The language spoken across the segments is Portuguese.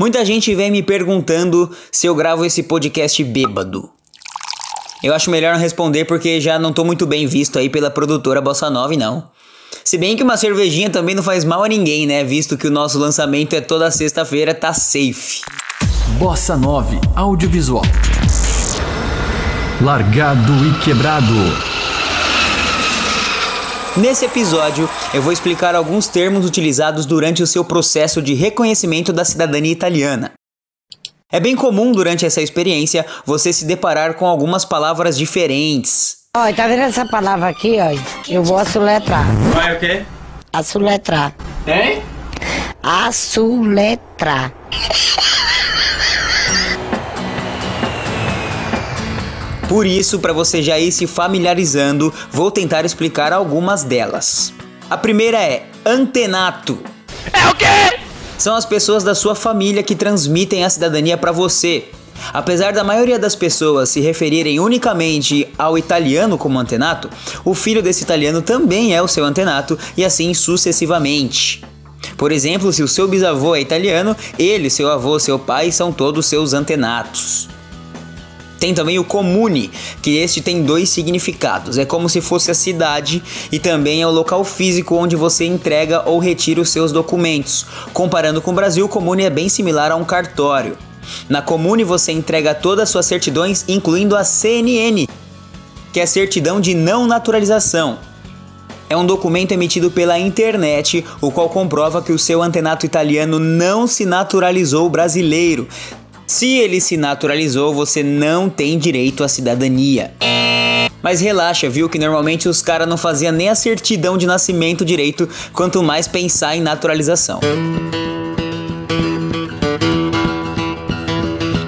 Muita gente vem me perguntando se eu gravo esse podcast bêbado. Eu acho melhor não responder porque já não tô muito bem visto aí pela produtora Bossa Nova, não. Se bem que uma cervejinha também não faz mal a ninguém, né? Visto que o nosso lançamento é toda sexta-feira, tá safe. Bossa 9 Audiovisual. Largado e quebrado. Nesse episódio, eu vou explicar alguns termos utilizados durante o seu processo de reconhecimento da cidadania italiana. É bem comum durante essa experiência você se deparar com algumas palavras diferentes. Olha, tá vendo essa palavra aqui, ó? Eu vou assuletrar. Vai o quê? Assuletrar. Hein? Assuletrar. Por isso, para você já ir se familiarizando, vou tentar explicar algumas delas. A primeira é antenato. É o quê? São as pessoas da sua família que transmitem a cidadania para você. Apesar da maioria das pessoas se referirem unicamente ao italiano como antenato, o filho desse italiano também é o seu antenato e assim sucessivamente. Por exemplo, se o seu bisavô é italiano, ele, seu avô, seu pai são todos seus antenatos. Tem também o comune, que este tem dois significados. É como se fosse a cidade e também é o local físico onde você entrega ou retira os seus documentos. Comparando com o Brasil, o comune é bem similar a um cartório. Na comune você entrega todas as suas certidões, incluindo a CNN, que é a certidão de não naturalização. É um documento emitido pela internet, o qual comprova que o seu antenato italiano não se naturalizou brasileiro, se ele se naturalizou, você não tem direito à cidadania. Mas relaxa, viu que normalmente os caras não faziam nem a certidão de nascimento direito, quanto mais pensar em naturalização.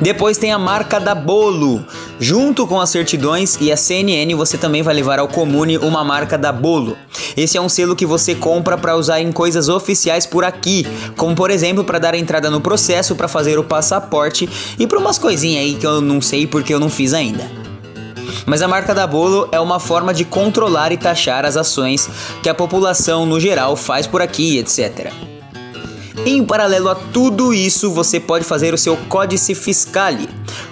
Depois tem a marca da Bolo. Junto com as certidões e a CNN, você também vai levar ao comune uma marca da Bolo. Esse é um selo que você compra para usar em coisas oficiais por aqui, como por exemplo para dar entrada no processo, para fazer o passaporte e para umas coisinhas aí que eu não sei porque eu não fiz ainda. Mas a marca da Bolo é uma forma de controlar e taxar as ações que a população no geral faz por aqui, etc. Em paralelo a tudo isso, você pode fazer o seu Códice Fiscale.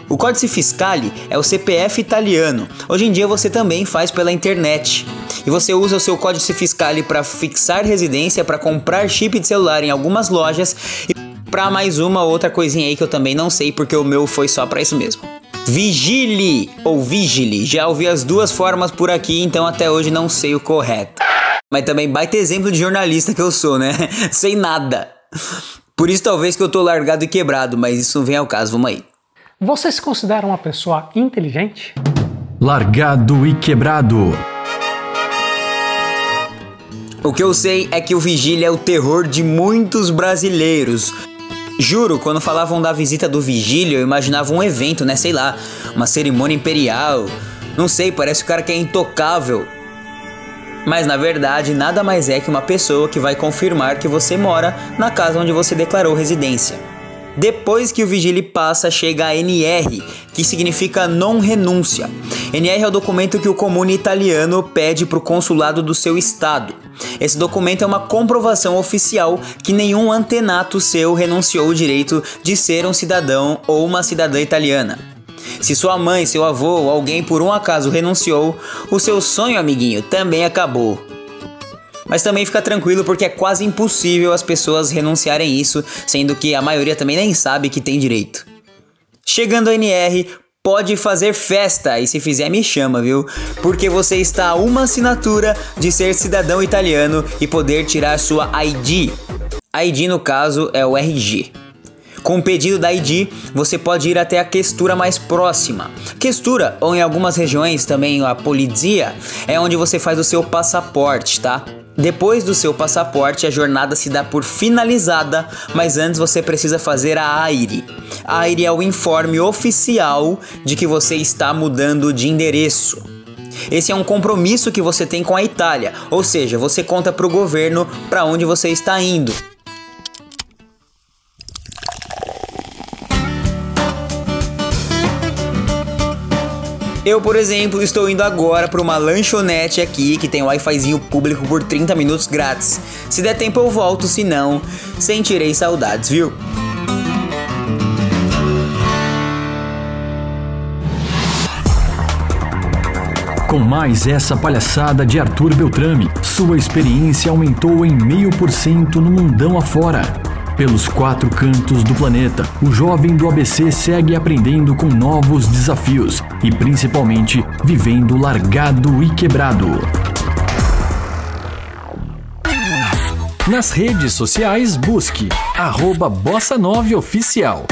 O Códice Fiscale é o CPF italiano. Hoje em dia você também faz pela internet. E você usa o seu Códice Fiscale para fixar residência, para comprar chip de celular em algumas lojas e para mais uma outra coisinha aí que eu também não sei porque o meu foi só para isso mesmo. Vigile ou vigile, já ouvi as duas formas por aqui, então até hoje não sei o correto. Mas também baita exemplo de jornalista que eu sou, né? Sei nada. Por isso talvez que eu tô largado e quebrado, mas isso não vem ao caso, vamos aí. Você se considera uma pessoa inteligente? Largado e quebrado. O que eu sei é que o Vigília é o terror de muitos brasileiros. Juro, quando falavam da visita do Vigília, eu imaginava um evento, né? Sei lá, uma cerimônia imperial. Não sei, parece o cara que é intocável. Mas na verdade, nada mais é que uma pessoa que vai confirmar que você mora na casa onde você declarou residência. Depois que o vigília passa, chega a NR, que significa non renúncia. NR é o documento que o comune italiano pede para o consulado do seu estado. Esse documento é uma comprovação oficial que nenhum antenato seu renunciou o direito de ser um cidadão ou uma cidadã italiana. Se sua mãe, seu avô ou alguém por um acaso renunciou, o seu sonho, amiguinho, também acabou. Mas também fica tranquilo porque é quase impossível as pessoas renunciarem isso, sendo que a maioria também nem sabe que tem direito. Chegando a NR, pode fazer festa e se fizer me chama, viu? Porque você está a uma assinatura de ser cidadão italiano e poder tirar sua ID. ID no caso é o RG. Com o pedido da ID, você pode ir até a questura mais próxima. Questura, ou em algumas regiões também a polizia, é onde você faz o seu passaporte, tá? Depois do seu passaporte, a jornada se dá por finalizada, mas antes você precisa fazer a AIRE. A AIRE é o informe oficial de que você está mudando de endereço. Esse é um compromisso que você tem com a Itália, ou seja, você conta para o governo para onde você está indo. Eu, por exemplo, estou indo agora para uma lanchonete aqui que tem Wi-Fizinho público por 30 minutos grátis. Se der tempo eu volto, se não, sentirei saudades, viu? Com mais essa palhaçada de Arthur Beltrame, sua experiência aumentou em meio por cento no mundão afora. Pelos quatro cantos do planeta, o jovem do ABC segue aprendendo com novos desafios e principalmente vivendo largado e quebrado. Nas redes sociais, busque arroba Bossa 9 Oficial.